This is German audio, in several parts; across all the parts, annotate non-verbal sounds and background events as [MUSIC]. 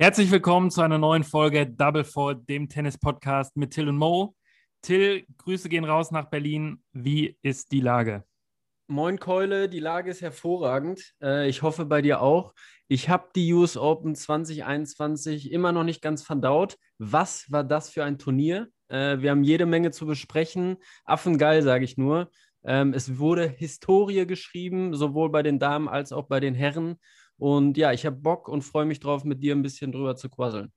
Herzlich willkommen zu einer neuen Folge Double For, dem Tennis-Podcast mit Till und Mo. Till, Grüße gehen raus nach Berlin. Wie ist die Lage? Moin Keule, die Lage ist hervorragend. Äh, ich hoffe bei dir auch. Ich habe die US Open 2021 immer noch nicht ganz verdaut. Was war das für ein Turnier? Äh, wir haben jede Menge zu besprechen. Affengeil, sage ich nur. Ähm, es wurde Historie geschrieben, sowohl bei den Damen als auch bei den Herren. Und ja, ich habe Bock und freue mich drauf, mit dir ein bisschen drüber zu quasseln.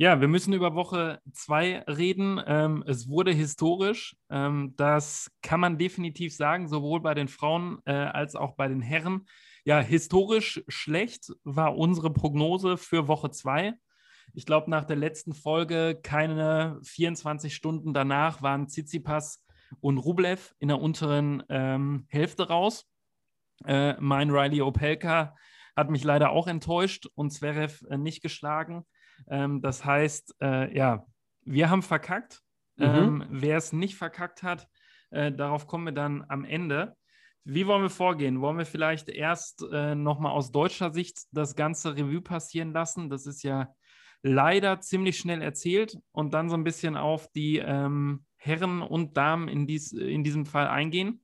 Ja, wir müssen über Woche zwei reden. Ähm, es wurde historisch. Ähm, das kann man definitiv sagen, sowohl bei den Frauen äh, als auch bei den Herren. Ja, historisch schlecht war unsere Prognose für Woche zwei. Ich glaube, nach der letzten Folge, keine 24 Stunden danach, waren Tsitsipas und Rublev in der unteren ähm, Hälfte raus. Äh, mein Riley Opelka hat mich leider auch enttäuscht und Zverev äh, nicht geschlagen. Ähm, das heißt, äh, ja, wir haben verkackt. Mhm. Ähm, wer es nicht verkackt hat, äh, darauf kommen wir dann am Ende. Wie wollen wir vorgehen? Wollen wir vielleicht erst äh, nochmal aus deutscher Sicht das ganze Revue passieren lassen? Das ist ja leider ziemlich schnell erzählt und dann so ein bisschen auf die ähm, Herren und Damen in, dies, in diesem Fall eingehen.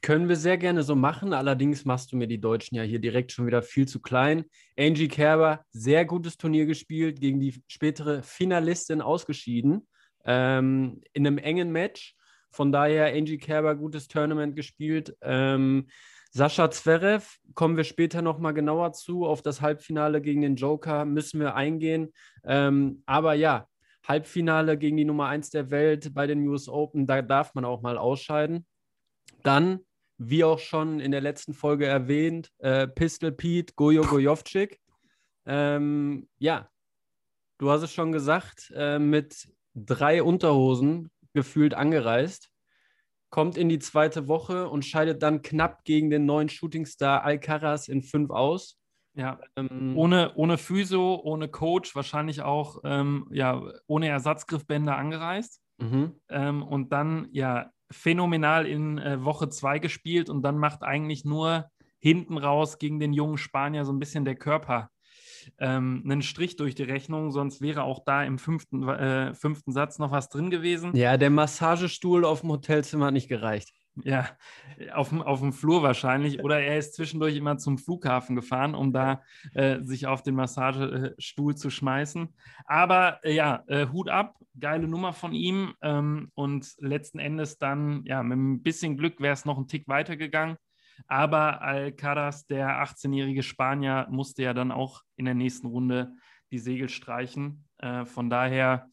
Können wir sehr gerne so machen. Allerdings machst du mir die Deutschen ja hier direkt schon wieder viel zu klein. Angie Kerber, sehr gutes Turnier gespielt, gegen die spätere Finalistin ausgeschieden. Ähm, in einem engen Match. Von daher Angie Kerber, gutes Tournament gespielt. Ähm, Sascha Zverev, kommen wir später nochmal genauer zu. Auf das Halbfinale gegen den Joker müssen wir eingehen. Ähm, aber ja, Halbfinale gegen die Nummer 1 der Welt bei den US Open, da darf man auch mal ausscheiden. Dann wie auch schon in der letzten Folge erwähnt, äh, Pistol Pete, Gojo Gojovcik. Ähm, ja, du hast es schon gesagt, äh, mit drei Unterhosen gefühlt angereist, kommt in die zweite Woche und scheidet dann knapp gegen den neuen Shootingstar Alcaraz in fünf aus. Ja, ähm, ohne, ohne Physio, ohne Coach, wahrscheinlich auch ähm, ja, ohne Ersatzgriffbänder angereist. Mhm. Ähm, und dann ja phänomenal in äh, Woche 2 gespielt und dann macht eigentlich nur hinten raus gegen den jungen Spanier so ein bisschen der Körper ähm, einen Strich durch die Rechnung, sonst wäre auch da im fünften, äh, fünften Satz noch was drin gewesen. Ja, der Massagestuhl auf dem Hotelzimmer hat nicht gereicht. Ja, auf dem, auf dem Flur wahrscheinlich. Oder er ist zwischendurch immer zum Flughafen gefahren, um da äh, sich auf den Massagestuhl zu schmeißen. Aber äh, ja, äh, Hut ab, geile Nummer von ihm. Ähm, und letzten Endes dann, ja, mit ein bisschen Glück wäre es noch einen Tick weitergegangen. Aber Alcaraz, der 18-jährige Spanier, musste ja dann auch in der nächsten Runde die Segel streichen. Äh, von daher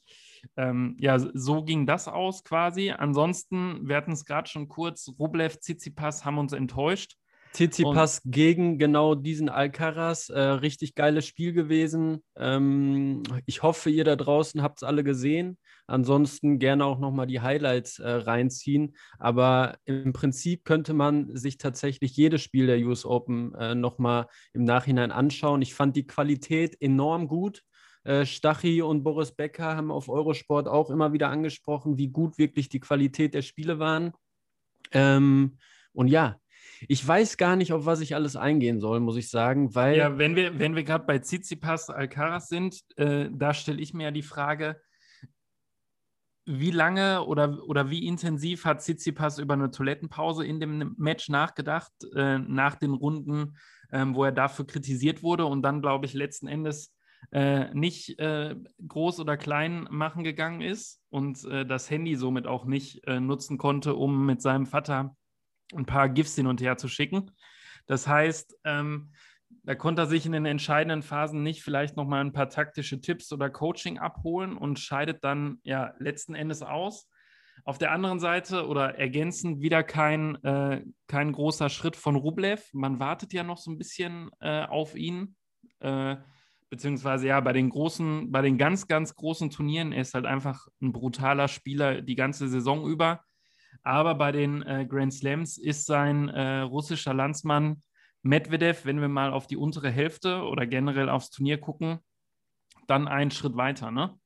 ähm, ja, so ging das aus quasi. Ansonsten, wir hatten es gerade schon kurz, Rublev, Tsitsipas haben uns enttäuscht. Tsitsipas gegen genau diesen Alcaraz. Äh, richtig geiles Spiel gewesen. Ähm, ich hoffe, ihr da draußen habt es alle gesehen. Ansonsten gerne auch nochmal die Highlights äh, reinziehen. Aber im Prinzip könnte man sich tatsächlich jedes Spiel der US Open äh, nochmal im Nachhinein anschauen. Ich fand die Qualität enorm gut. Äh, Stachy und Boris Becker haben auf Eurosport auch immer wieder angesprochen, wie gut wirklich die Qualität der Spiele waren. Ähm, und ja, ich weiß gar nicht, auf was ich alles eingehen soll, muss ich sagen, weil. Ja, wenn wir, wenn wir gerade bei Tsitsipas Alcaraz sind, äh, da stelle ich mir ja die Frage, wie lange oder, oder wie intensiv hat Tsitsipas über eine Toilettenpause in dem Match nachgedacht, äh, nach den Runden, ähm, wo er dafür kritisiert wurde und dann, glaube ich, letzten Endes äh, nicht äh, groß oder klein machen gegangen ist und äh, das Handy somit auch nicht äh, nutzen konnte, um mit seinem Vater ein paar GIFs hin und her zu schicken. Das heißt, ähm, da konnte er sich in den entscheidenden Phasen nicht vielleicht nochmal ein paar taktische Tipps oder Coaching abholen und scheidet dann ja letzten Endes aus. Auf der anderen Seite oder ergänzend wieder kein, äh, kein großer Schritt von Rublev. Man wartet ja noch so ein bisschen äh, auf ihn. Äh, beziehungsweise ja, bei den großen, bei den ganz, ganz großen Turnieren, er ist halt einfach ein brutaler Spieler die ganze Saison über. Aber bei den äh, Grand Slams ist sein äh, russischer Landsmann Medvedev, wenn wir mal auf die untere Hälfte oder generell aufs Turnier gucken, dann einen Schritt weiter, ne?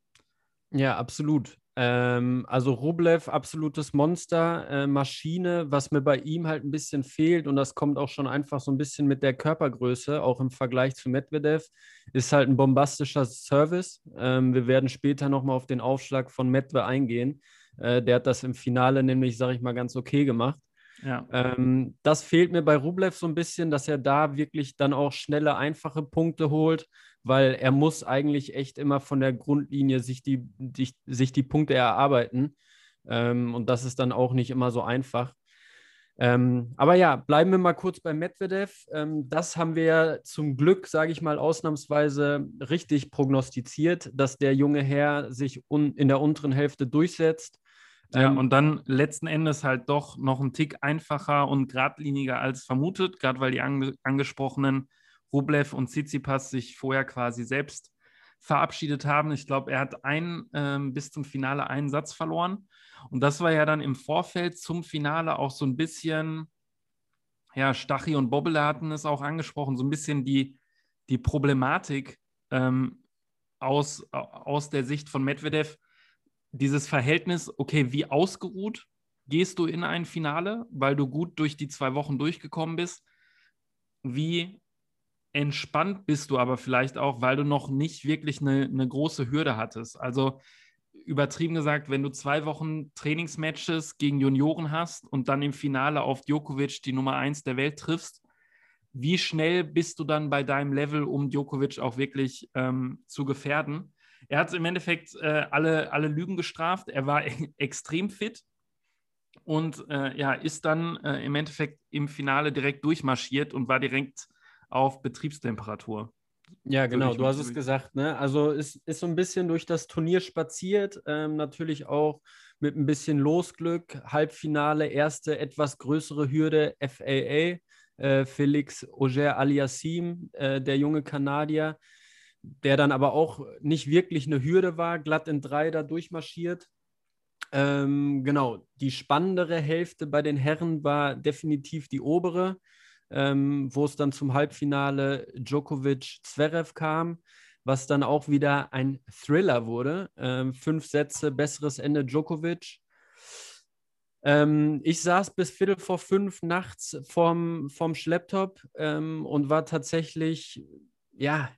Ja, absolut. Ähm, also Rublev, absolutes Monster, äh, Maschine, was mir bei ihm halt ein bisschen fehlt und das kommt auch schon einfach so ein bisschen mit der Körpergröße, auch im Vergleich zu Medvedev, ist halt ein bombastischer Service. Ähm, wir werden später nochmal auf den Aufschlag von Medvedev eingehen. Äh, der hat das im Finale nämlich, sage ich mal, ganz okay gemacht. Ja. Ähm, das fehlt mir bei Rublev so ein bisschen, dass er da wirklich dann auch schnelle, einfache Punkte holt, weil er muss eigentlich echt immer von der Grundlinie sich die, die sich die Punkte erarbeiten. Ähm, und das ist dann auch nicht immer so einfach. Ähm, aber ja, bleiben wir mal kurz bei Medvedev. Ähm, das haben wir zum Glück, sage ich mal, ausnahmsweise richtig prognostiziert, dass der junge Herr sich in der unteren Hälfte durchsetzt. Ja, ähm, und dann letzten Endes halt doch noch ein Tick einfacher und geradliniger als vermutet, gerade weil die ange angesprochenen Rublev und Tsitsipas sich vorher quasi selbst verabschiedet haben. Ich glaube, er hat ein, ähm, bis zum Finale einen Satz verloren. Und das war ja dann im Vorfeld zum Finale auch so ein bisschen, ja, Stachy und Bobbele hatten es auch angesprochen, so ein bisschen die, die Problematik ähm, aus, aus der Sicht von Medvedev, dieses Verhältnis, okay, wie ausgeruht gehst du in ein Finale, weil du gut durch die zwei Wochen durchgekommen bist? Wie entspannt bist du aber vielleicht auch, weil du noch nicht wirklich eine, eine große Hürde hattest? Also übertrieben gesagt, wenn du zwei Wochen Trainingsmatches gegen Junioren hast und dann im Finale auf Djokovic die Nummer eins der Welt triffst, wie schnell bist du dann bei deinem Level, um Djokovic auch wirklich ähm, zu gefährden? Er hat im Endeffekt äh, alle, alle Lügen gestraft. Er war [LAUGHS] e extrem fit und äh, ja, ist dann äh, im Endeffekt im Finale direkt durchmarschiert und war direkt auf Betriebstemperatur. Ja, genau, du hast es gesagt. Ne? Also es ist so ein bisschen durch das Turnier spaziert, ähm, natürlich auch mit ein bisschen Losglück. Halbfinale, erste etwas größere Hürde, FAA. Äh, Felix Auger Aliassim, äh, der junge Kanadier, der dann aber auch nicht wirklich eine Hürde war, glatt in drei da durchmarschiert. Ähm, genau, die spannendere Hälfte bei den Herren war definitiv die obere, ähm, wo es dann zum Halbfinale Djokovic-Zverev kam, was dann auch wieder ein Thriller wurde. Ähm, fünf Sätze, besseres Ende Djokovic. Ähm, ich saß bis Viertel vor fünf nachts vorm, vorm Schlepptop ähm, und war tatsächlich ja,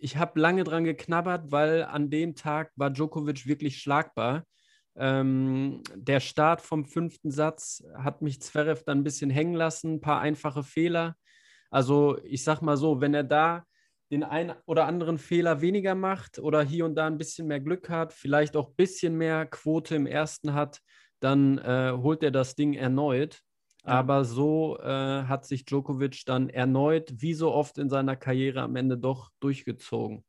ich habe lange dran geknabbert, weil an dem Tag war Djokovic wirklich schlagbar. Ähm, der Start vom fünften Satz hat mich Zverev dann ein bisschen hängen lassen, ein paar einfache Fehler. Also ich sag mal so, wenn er da den einen oder anderen Fehler weniger macht oder hier und da ein bisschen mehr Glück hat, vielleicht auch ein bisschen mehr Quote im ersten hat, dann äh, holt er das Ding erneut. Aber so äh, hat sich Djokovic dann erneut, wie so oft in seiner Karriere, am Ende doch durchgezogen.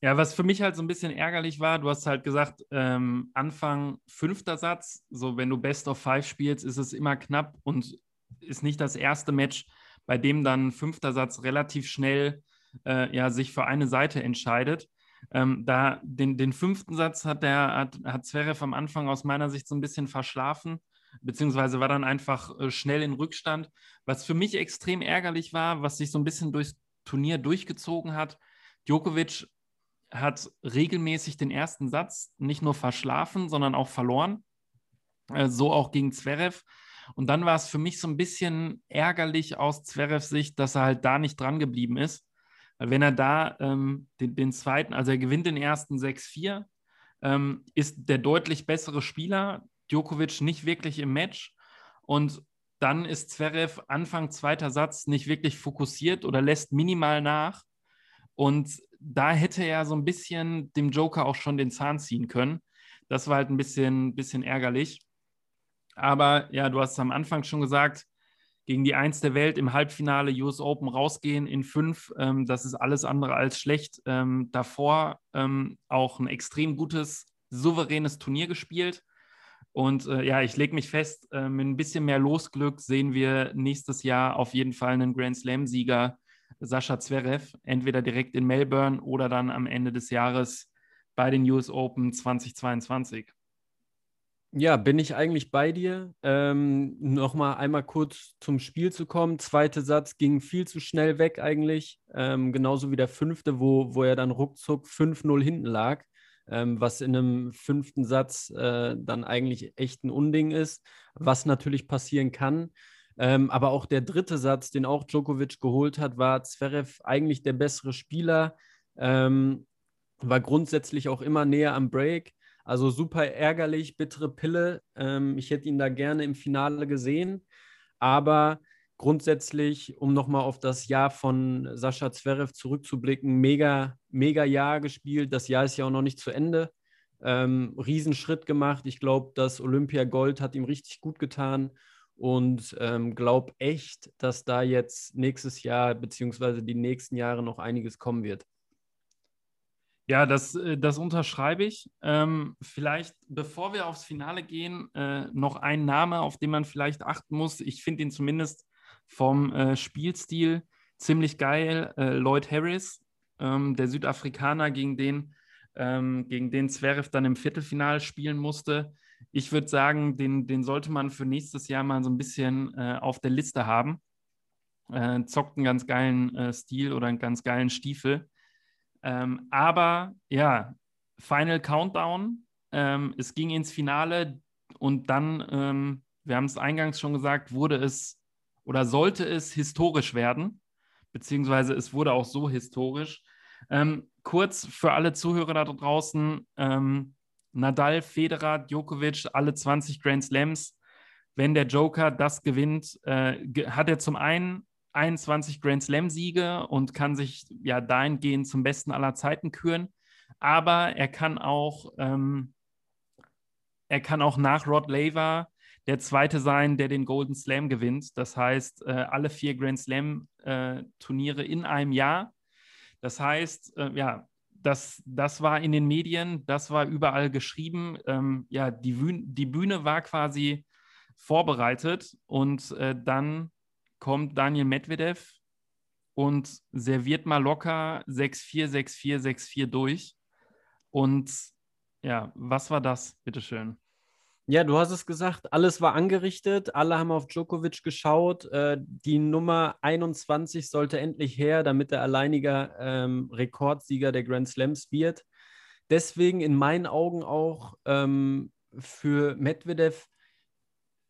Ja, was für mich halt so ein bisschen ärgerlich war, du hast halt gesagt, ähm, Anfang fünfter Satz, so wenn du Best of Five spielst, ist es immer knapp und ist nicht das erste Match, bei dem dann fünfter Satz relativ schnell äh, ja, sich für eine Seite entscheidet. Ähm, da den, den fünften Satz hat der hat, hat Zverev am Anfang aus meiner Sicht so ein bisschen verschlafen beziehungsweise war dann einfach äh, schnell in Rückstand. Was für mich extrem ärgerlich war, was sich so ein bisschen durchs Turnier durchgezogen hat. Djokovic hat regelmäßig den ersten Satz nicht nur verschlafen, sondern auch verloren. Äh, so auch gegen Zverev. Und dann war es für mich so ein bisschen ärgerlich aus Zverevs Sicht, dass er halt da nicht dran geblieben ist. Weil wenn er da ähm, den, den, zweiten, also er gewinnt den ersten 6-4, ähm, ist der deutlich bessere Spieler. Djokovic nicht wirklich im Match und dann ist Zverev Anfang zweiter Satz nicht wirklich fokussiert oder lässt minimal nach. Und da hätte er so ein bisschen dem Joker auch schon den Zahn ziehen können. Das war halt ein bisschen, bisschen ärgerlich. Aber ja, du hast es am Anfang schon gesagt, gegen die Eins der Welt im Halbfinale US Open rausgehen in fünf, ähm, das ist alles andere als schlecht. Ähm, davor ähm, auch ein extrem gutes, souveränes Turnier gespielt. Und äh, ja, ich lege mich fest, äh, mit ein bisschen mehr Losglück sehen wir nächstes Jahr auf jeden Fall einen Grand Slam-Sieger, Sascha Zverev, entweder direkt in Melbourne oder dann am Ende des Jahres bei den US Open 2022. Ja, bin ich eigentlich bei dir. Ähm, Nochmal einmal kurz zum Spiel zu kommen. Zweiter Satz ging viel zu schnell weg eigentlich. Ähm, genauso wie der fünfte, wo, wo er dann ruckzuck 5-0 hinten lag. Ähm, was in einem fünften Satz äh, dann eigentlich echt ein Unding ist, was natürlich passieren kann. Ähm, aber auch der dritte Satz, den auch Djokovic geholt hat, war Zverev eigentlich der bessere Spieler, ähm, war grundsätzlich auch immer näher am Break. Also super ärgerlich, bittere Pille. Ähm, ich hätte ihn da gerne im Finale gesehen. Aber grundsätzlich, um nochmal auf das Jahr von Sascha Zverev zurückzublicken, mega, mega Jahr gespielt. Das Jahr ist ja auch noch nicht zu Ende. Ähm, Riesenschritt gemacht. Ich glaube, das Olympia Gold hat ihm richtig gut getan und ähm, glaube echt, dass da jetzt nächstes Jahr beziehungsweise die nächsten Jahre noch einiges kommen wird. Ja, das, äh, das unterschreibe ich. Ähm, vielleicht, bevor wir aufs Finale gehen, äh, noch ein Name, auf den man vielleicht achten muss. Ich finde ihn zumindest vom äh, Spielstil ziemlich geil. Äh, Lloyd Harris, ähm, der Südafrikaner, gegen den, ähm, gegen den Zverev dann im Viertelfinale spielen musste ich würde sagen, den, den sollte man für nächstes Jahr mal so ein bisschen äh, auf der Liste haben. Äh, zockt einen ganz geilen äh, Stil oder einen ganz geilen Stiefel. Ähm, aber ja, Final Countdown. Ähm, es ging ins Finale und dann, ähm, wir haben es eingangs schon gesagt, wurde es oder sollte es historisch werden, beziehungsweise es wurde auch so historisch. Ähm, kurz für alle Zuhörer da draußen, ähm, Nadal, Federer, Djokovic, alle 20 Grand Slams. Wenn der Joker das gewinnt, äh, hat er zum einen 21 Grand Slam-Siege und kann sich ja dahingehend zum besten aller Zeiten küren. Aber er kann auch, ähm, er kann auch nach Rod Laver der Zweite sein, der den Golden Slam gewinnt. Das heißt, äh, alle vier Grand Slam-Turniere äh, in einem Jahr. Das heißt, äh, ja, das, das war in den Medien, das war überall geschrieben. Ähm, ja, die, Bühne, die Bühne war quasi vorbereitet und äh, dann kommt Daniel Medvedev und serviert mal locker 6-4, 6-4, 6-4 durch. Und ja, was war das, bitteschön? Ja, du hast es gesagt, alles war angerichtet, alle haben auf Djokovic geschaut. Äh, die Nummer 21 sollte endlich her, damit er alleiniger ähm, Rekordsieger der Grand Slams wird. Deswegen in meinen Augen auch ähm, für Medvedev,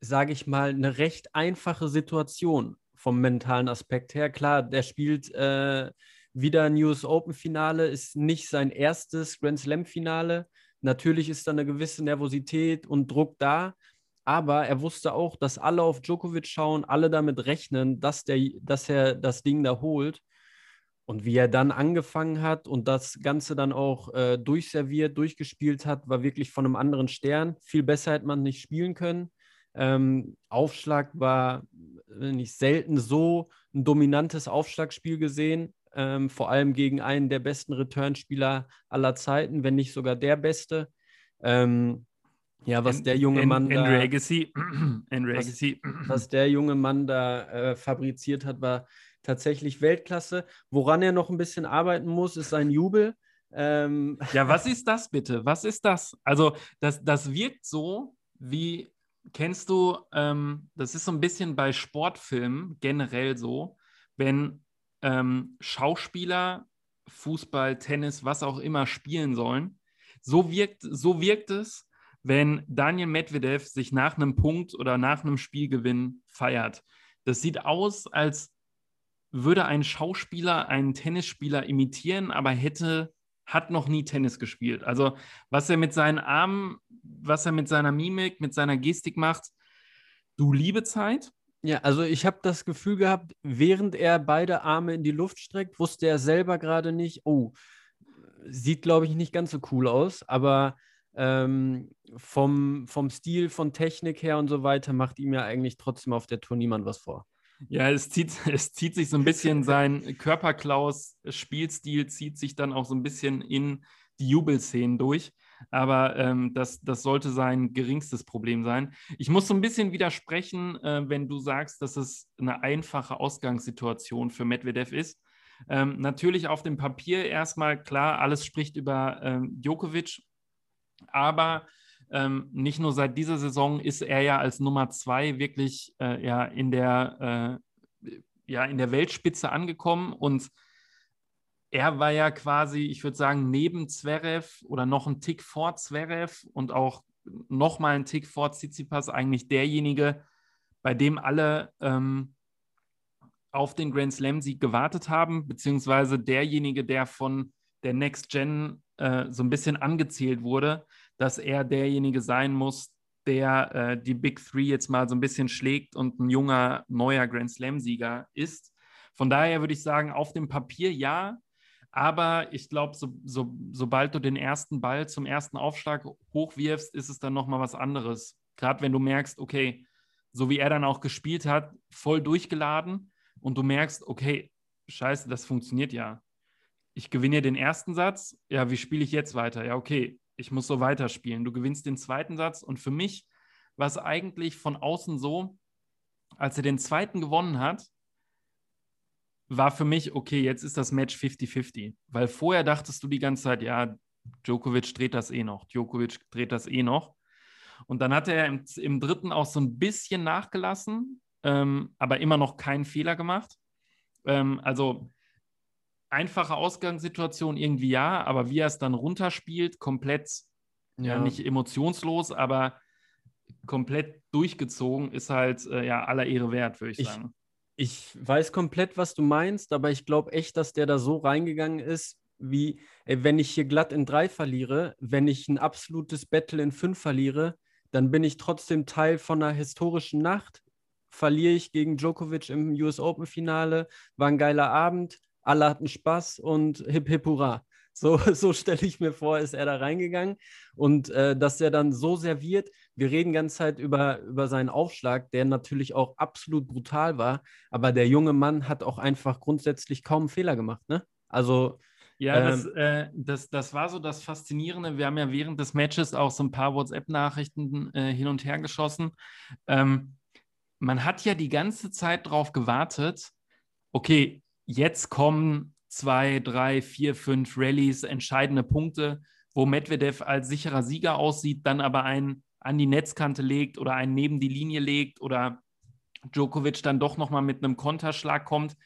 sage ich mal, eine recht einfache Situation vom mentalen Aspekt her. Klar, der spielt äh, wieder News Open Finale, ist nicht sein erstes Grand Slam Finale Natürlich ist da eine gewisse Nervosität und Druck da, aber er wusste auch, dass alle auf Djokovic schauen, alle damit rechnen, dass, der, dass er das Ding da holt. Und wie er dann angefangen hat und das Ganze dann auch äh, durchserviert, durchgespielt hat, war wirklich von einem anderen Stern. Viel besser hätte man nicht spielen können. Ähm, Aufschlag war nicht selten so ein dominantes Aufschlagspiel gesehen ähm, vor allem gegen einen der besten Returnspieler aller Zeiten, wenn nicht sogar der beste. Ähm, ja, was der junge Mann da, Agassi. [CLEARS THROAT] was, was, der junge Mann da äh, fabriziert hat, war tatsächlich Weltklasse. Woran er noch ein bisschen arbeiten muss, ist sein Jubel. Ähm, [LAUGHS] ja, was ist das bitte? Was ist das? Also, das, das wirkt so wie, kennst du, ähm, das ist so ein bisschen bei Sportfilmen generell so, wenn ähm, Schauspieler, Fußball, Tennis, was auch immer spielen sollen. So wirkt, so wirkt es, wenn Daniel Medvedev sich nach einem Punkt oder nach einem Spielgewinn feiert. Das sieht aus, als würde ein Schauspieler einen Tennisspieler imitieren, aber hätte hat noch nie Tennis gespielt. Also was er mit seinen Armen, was er mit seiner Mimik, mit seiner Gestik macht, du liebe Zeit. Ja, also ich habe das Gefühl gehabt, während er beide Arme in die Luft streckt, wusste er selber gerade nicht, oh, sieht, glaube ich, nicht ganz so cool aus, aber ähm, vom, vom Stil, von Technik her und so weiter macht ihm ja eigentlich trotzdem auf der Tour niemand was vor. Ja, es zieht, [LAUGHS] es zieht sich so ein bisschen [LAUGHS] sein Körperklaus-Spielstil, zieht sich dann auch so ein bisschen in die Jubelszenen durch aber ähm, das, das sollte sein geringstes Problem sein. Ich muss so ein bisschen widersprechen, äh, wenn du sagst, dass es eine einfache Ausgangssituation für Medvedev ist. Ähm, natürlich auf dem Papier erstmal klar, alles spricht über ähm, Djokovic, aber ähm, nicht nur seit dieser Saison ist er ja als Nummer zwei wirklich äh, ja, in, der, äh, ja, in der Weltspitze angekommen und er war ja quasi, ich würde sagen, neben Zverev oder noch ein Tick vor Zverev und auch noch mal ein Tick vor Tsitsipas eigentlich derjenige, bei dem alle ähm, auf den Grand Slam-Sieg gewartet haben, beziehungsweise derjenige, der von der Next Gen äh, so ein bisschen angezählt wurde, dass er derjenige sein muss, der äh, die Big Three jetzt mal so ein bisschen schlägt und ein junger, neuer Grand Slam-Sieger ist. Von daher würde ich sagen, auf dem Papier ja, aber ich glaube, so, so, sobald du den ersten Ball zum ersten Aufschlag hochwirfst, ist es dann nochmal was anderes. Gerade wenn du merkst, okay, so wie er dann auch gespielt hat, voll durchgeladen und du merkst, okay, scheiße, das funktioniert ja. Ich gewinne den ersten Satz, ja, wie spiele ich jetzt weiter? Ja, okay, ich muss so weiterspielen. Du gewinnst den zweiten Satz und für mich war es eigentlich von außen so, als er den zweiten gewonnen hat, war für mich, okay, jetzt ist das Match 50-50. Weil vorher dachtest du die ganze Zeit, ja, Djokovic dreht das eh noch, Djokovic dreht das eh noch. Und dann hat er im, im dritten auch so ein bisschen nachgelassen, ähm, aber immer noch keinen Fehler gemacht. Ähm, also einfache Ausgangssituation irgendwie ja, aber wie er es dann runterspielt, komplett, ja, ja nicht emotionslos, aber komplett durchgezogen, ist halt äh, ja aller Ehre wert, würde ich, ich sagen. Ich weiß komplett, was du meinst, aber ich glaube echt, dass der da so reingegangen ist, wie, ey, wenn ich hier glatt in drei verliere, wenn ich ein absolutes Battle in fünf verliere, dann bin ich trotzdem Teil von einer historischen Nacht. Verliere ich gegen Djokovic im US Open Finale, war ein geiler Abend, alle hatten Spaß und hip hip hurra. So, [LAUGHS] so stelle ich mir vor, ist er da reingegangen. Und äh, dass er dann so serviert, wir reden ganze Zeit über, über seinen Aufschlag, der natürlich auch absolut brutal war, aber der junge Mann hat auch einfach grundsätzlich kaum einen Fehler gemacht. Ne? Also. Ja, ähm, das, äh, das, das war so das Faszinierende. Wir haben ja während des Matches auch so ein paar WhatsApp-Nachrichten äh, hin und her geschossen. Ähm, man hat ja die ganze Zeit darauf gewartet, okay, jetzt kommen zwei, drei, vier, fünf Rallyes, entscheidende Punkte, wo Medvedev als sicherer Sieger aussieht, dann aber einen an die Netzkante legt oder einen neben die Linie legt oder Djokovic dann doch nochmal mit einem Konterschlag kommt.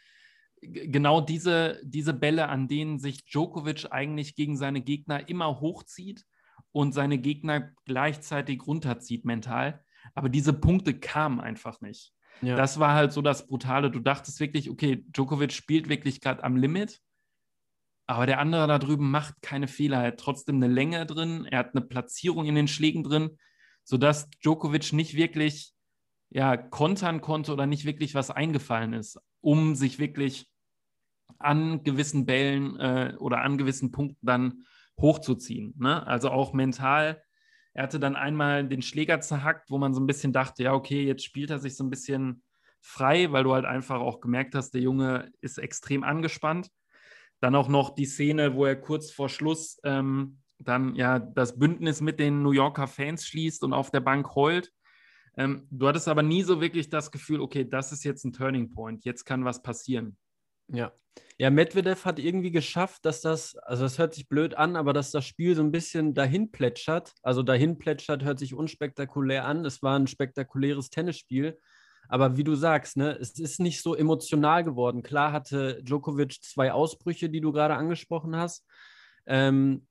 Genau diese, diese Bälle, an denen sich Djokovic eigentlich gegen seine Gegner immer hochzieht und seine Gegner gleichzeitig runterzieht mental. Aber diese Punkte kamen einfach nicht. Ja. Das war halt so das Brutale. Du dachtest wirklich, okay, Djokovic spielt wirklich gerade am Limit, aber der andere da drüben macht keine Fehler. Er hat trotzdem eine Länge drin, er hat eine Platzierung in den Schlägen drin, sodass Djokovic nicht wirklich ja, kontern konnte oder nicht wirklich was eingefallen ist, um sich wirklich an gewissen Bällen äh, oder an gewissen Punkten dann hochzuziehen. Ne? Also auch mental er hatte dann einmal den Schläger zerhackt, wo man so ein bisschen dachte, ja, okay, jetzt spielt er sich so ein bisschen frei, weil du halt einfach auch gemerkt hast, der Junge ist extrem angespannt. Dann auch noch die Szene, wo er kurz vor Schluss ähm, dann ja das Bündnis mit den New Yorker Fans schließt und auf der Bank heult. Ähm, du hattest aber nie so wirklich das Gefühl, okay, das ist jetzt ein Turning Point, jetzt kann was passieren. Ja. Ja, Medvedev hat irgendwie geschafft, dass das, also das hört sich blöd an, aber dass das Spiel so ein bisschen dahin plätschert. Also dahin plätschert hört sich unspektakulär an. Es war ein spektakuläres Tennisspiel. Aber wie du sagst, ne, es ist nicht so emotional geworden. Klar hatte Djokovic zwei Ausbrüche, die du gerade angesprochen hast. Ähm,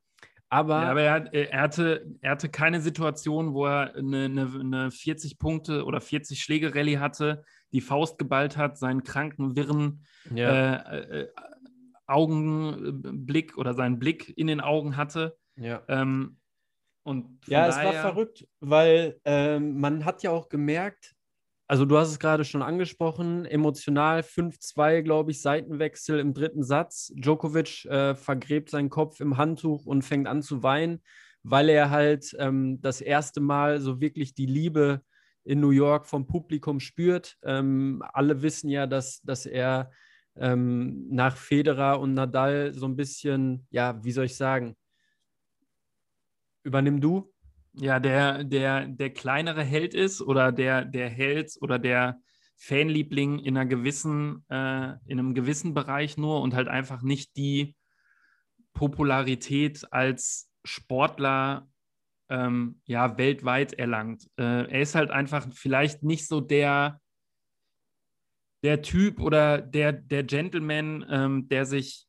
aber, ja, aber er, hat, er, hatte, er hatte keine Situation, wo er eine, eine, eine 40 Punkte oder 40 Schläge Rallye hatte, die Faust geballt hat, seinen kranken, wirren ja. äh, äh, Augenblick oder seinen Blick in den Augen hatte. Ja. Ähm, und ja, es war verrückt, weil ähm, man hat ja auch gemerkt, also du hast es gerade schon angesprochen, emotional 5-2, glaube ich, Seitenwechsel im dritten Satz. Djokovic äh, vergräbt seinen Kopf im Handtuch und fängt an zu weinen, weil er halt ähm, das erste Mal so wirklich die Liebe in New York vom Publikum spürt. Ähm, alle wissen ja, dass, dass er ähm, nach Federer und Nadal so ein bisschen, ja, wie soll ich sagen, übernimm du? Ja, der, der, der kleinere Held ist oder der, der Held oder der Fanliebling in einer gewissen, äh, in einem gewissen Bereich nur und halt einfach nicht die Popularität als Sportler ähm, ja, weltweit erlangt. Äh, er ist halt einfach vielleicht nicht so der, der Typ oder der, der Gentleman, ähm, der sich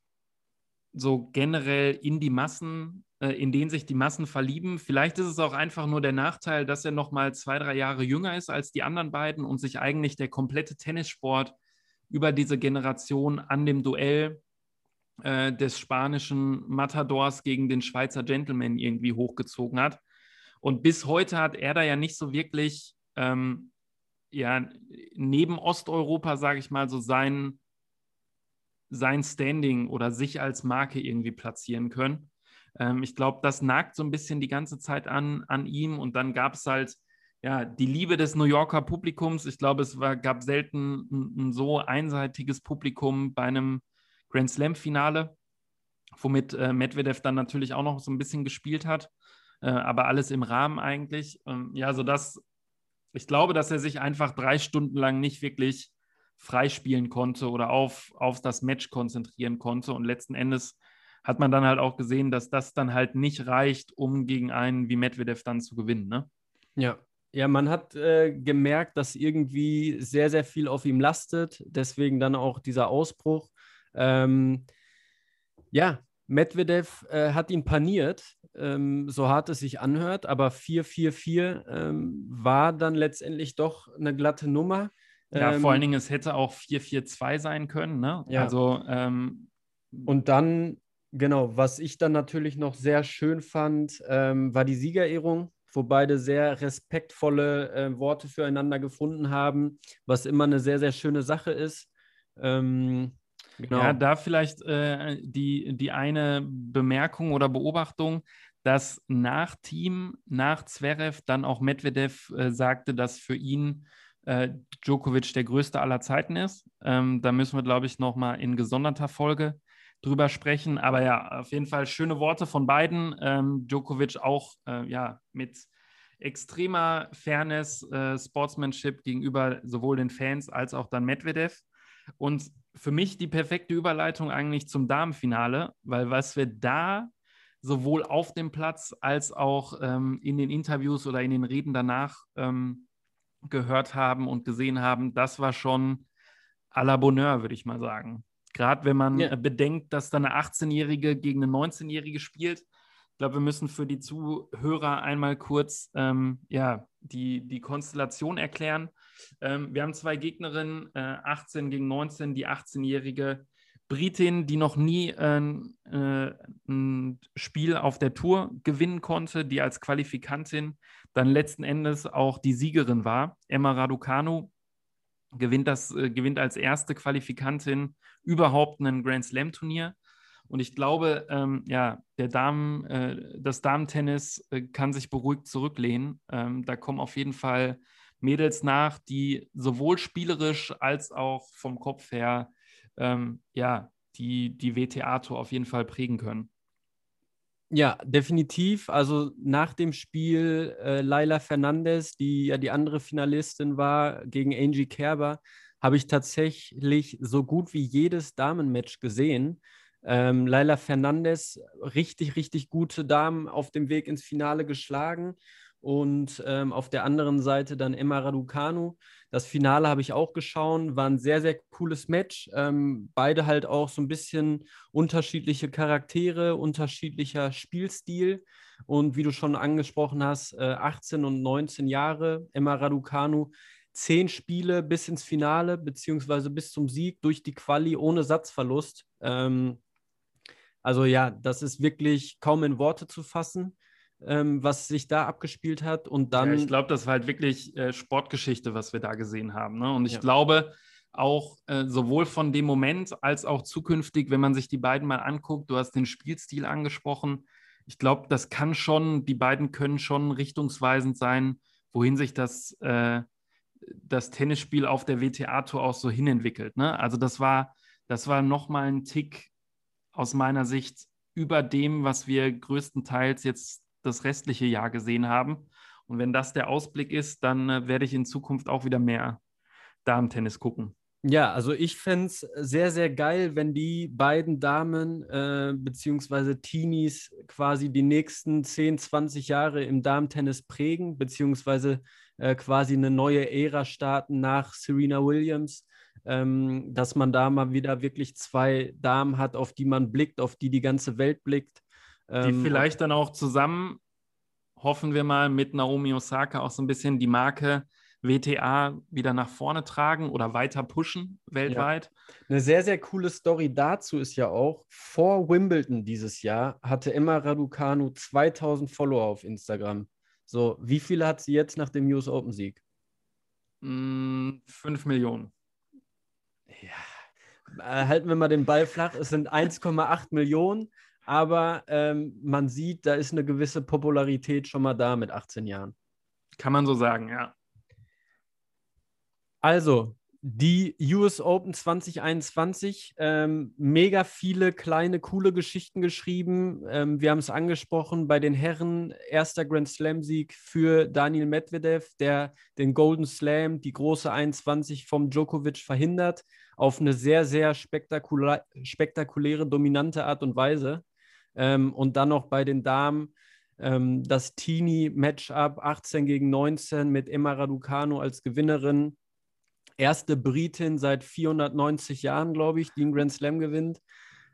so generell in die Massen, äh, in denen sich die Massen verlieben. Vielleicht ist es auch einfach nur der Nachteil, dass er noch mal zwei, drei Jahre jünger ist als die anderen beiden und sich eigentlich der komplette Tennissport über diese Generation an dem Duell äh, des spanischen Matadors gegen den Schweizer Gentleman irgendwie hochgezogen hat. Und bis heute hat er da ja nicht so wirklich, ähm, ja, neben Osteuropa, sage ich mal, so sein, sein Standing oder sich als Marke irgendwie platzieren können. Ähm, ich glaube, das nagt so ein bisschen die ganze Zeit an, an ihm. Und dann gab es halt ja, die Liebe des New Yorker Publikums. Ich glaube, es war, gab selten ein, ein so einseitiges Publikum bei einem Grand Slam-Finale, womit äh, Medvedev dann natürlich auch noch so ein bisschen gespielt hat, äh, aber alles im Rahmen eigentlich. Ähm, ja, sodass ich glaube, dass er sich einfach drei Stunden lang nicht wirklich freispielen konnte oder auf, auf das Match konzentrieren konnte. Und letzten Endes hat man dann halt auch gesehen, dass das dann halt nicht reicht, um gegen einen wie Medvedev dann zu gewinnen. Ne? Ja, ja, man hat äh, gemerkt, dass irgendwie sehr, sehr viel auf ihm lastet. Deswegen dann auch dieser Ausbruch. Ähm, ja, Medvedev äh, hat ihn paniert, ähm, so hart es sich anhört, aber 4-4-4 ähm, war dann letztendlich doch eine glatte Nummer. Ja, vor allen ähm, Dingen, es hätte auch 4-4-2 sein können. Ne? Ja. Also, ähm, und dann, genau, was ich dann natürlich noch sehr schön fand, ähm, war die Siegerehrung wo beide sehr respektvolle äh, Worte füreinander gefunden haben, was immer eine sehr, sehr schöne Sache ist. Ähm, genau. Ja, da vielleicht äh, die, die eine Bemerkung oder Beobachtung, dass nach Team, nach Zverev dann auch Medvedev äh, sagte, dass für ihn äh, Djokovic der größte aller Zeiten ist. Ähm, da müssen wir, glaube ich, nochmal in gesonderter Folge drüber sprechen. Aber ja, auf jeden Fall schöne Worte von beiden. Ähm, Djokovic auch äh, ja, mit extremer Fairness, äh, Sportsmanship gegenüber sowohl den Fans als auch dann Medvedev. Und für mich die perfekte Überleitung eigentlich zum Damenfinale, weil was wir da sowohl auf dem Platz als auch ähm, in den Interviews oder in den Reden danach ähm, gehört haben und gesehen haben, das war schon à la Bonheur, würde ich mal sagen. Gerade wenn man ja. bedenkt, dass da eine 18-Jährige gegen eine 19-Jährige spielt. Ich glaube, wir müssen für die Zuhörer einmal kurz ähm, ja, die, die Konstellation erklären. Ähm, wir haben zwei Gegnerinnen, äh, 18 gegen 19, die 18-jährige Britin, die noch nie äh, äh, ein Spiel auf der Tour gewinnen konnte, die als Qualifikantin dann letzten Endes auch die Siegerin war. Emma Raducanu gewinnt, das, äh, gewinnt als erste Qualifikantin überhaupt ein Grand Slam Turnier. Und ich glaube, ähm, ja, der Damen, äh, das Damentennis äh, kann sich beruhigt zurücklehnen. Ähm, da kommen auf jeden Fall Mädels nach, die sowohl spielerisch als auch vom Kopf her ähm, ja, die, die WTA-Tour auf jeden Fall prägen können. Ja, definitiv. Also nach dem Spiel äh, Laila Fernandez, die ja die andere Finalistin war, gegen Angie Kerber, habe ich tatsächlich so gut wie jedes Damenmatch gesehen. Ähm, Laila Fernandez, richtig, richtig gute Damen auf dem Weg ins Finale geschlagen. Und ähm, auf der anderen Seite dann Emma Raducanu. Das Finale habe ich auch geschaut, war ein sehr, sehr cooles Match. Ähm, beide halt auch so ein bisschen unterschiedliche Charaktere, unterschiedlicher Spielstil. Und wie du schon angesprochen hast, äh, 18 und 19 Jahre, Emma Raducanu zehn Spiele bis ins Finale, beziehungsweise bis zum Sieg durch die Quali ohne Satzverlust. Ähm, also ja, das ist wirklich kaum in Worte zu fassen, ähm, was sich da abgespielt hat. Und dann. Ja, ich glaube, das war halt wirklich äh, Sportgeschichte, was wir da gesehen haben. Ne? Und ich ja. glaube, auch äh, sowohl von dem Moment als auch zukünftig, wenn man sich die beiden mal anguckt, du hast den Spielstil angesprochen. Ich glaube, das kann schon, die beiden können schon richtungsweisend sein, wohin sich das äh, das Tennisspiel auf der WTA-Tour auch so hinentwickelt. Ne? Also das war, das war nochmal ein Tick aus meiner Sicht über dem, was wir größtenteils jetzt das restliche Jahr gesehen haben. Und wenn das der Ausblick ist, dann äh, werde ich in Zukunft auch wieder mehr Damen-Tennis gucken. Ja, also ich fände es sehr, sehr geil, wenn die beiden Damen äh, beziehungsweise Teenies quasi die nächsten 10, 20 Jahre im Damentennis prägen, beziehungsweise äh, quasi eine neue Ära starten nach Serena Williams. Ähm, dass man da mal wieder wirklich zwei Damen hat, auf die man blickt, auf die die ganze Welt blickt. Die ähm, vielleicht dann auch zusammen, hoffen wir mal, mit Naomi Osaka auch so ein bisschen die Marke WTA wieder nach vorne tragen oder weiter pushen weltweit. Ja. Eine sehr, sehr coole Story dazu ist ja auch, vor Wimbledon dieses Jahr hatte Emma Raducanu 2000 Follower auf Instagram. So, wie viele hat sie jetzt nach dem US Open Sieg? Mm, 5 Millionen. Ja, äh, halten wir mal den Ball flach. Es sind 1,8 Millionen, aber ähm, man sieht, da ist eine gewisse Popularität schon mal da mit 18 Jahren. Kann man so sagen, ja. Also, die US Open 2021, ähm, mega viele kleine, coole Geschichten geschrieben. Ähm, wir haben es angesprochen, bei den Herren erster Grand Slam-Sieg für Daniel Medvedev, der den Golden Slam, die große 21 vom Djokovic verhindert, auf eine sehr, sehr spektakulä spektakuläre, dominante Art und Weise. Ähm, und dann noch bei den Damen ähm, das Teenie-Matchup 18 gegen 19 mit Emma Raducanu als Gewinnerin erste Britin seit 490 Jahren, glaube ich, die einen Grand Slam gewinnt.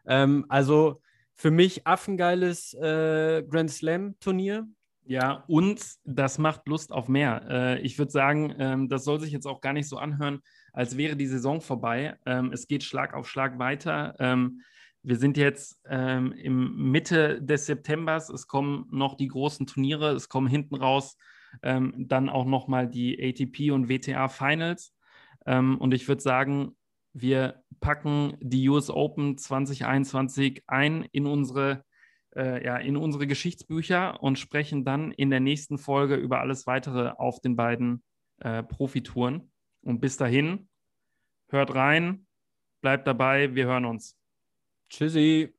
Ähm, also für mich affengeiles äh, Grand Slam-Turnier. Ja, und das macht Lust auf mehr. Äh, ich würde sagen, ähm, das soll sich jetzt auch gar nicht so anhören, als wäre die Saison vorbei. Ähm, es geht Schlag auf Schlag weiter. Ähm, wir sind jetzt ähm, im Mitte des Septembers. Es kommen noch die großen Turniere. Es kommen hinten raus ähm, dann auch nochmal die ATP und WTA Finals. Ähm, und ich würde sagen, wir packen die US Open 2021 ein in unsere, äh, ja, in unsere Geschichtsbücher und sprechen dann in der nächsten Folge über alles weitere auf den beiden äh, Profitouren. Und bis dahin, hört rein, bleibt dabei, wir hören uns. Tschüssi.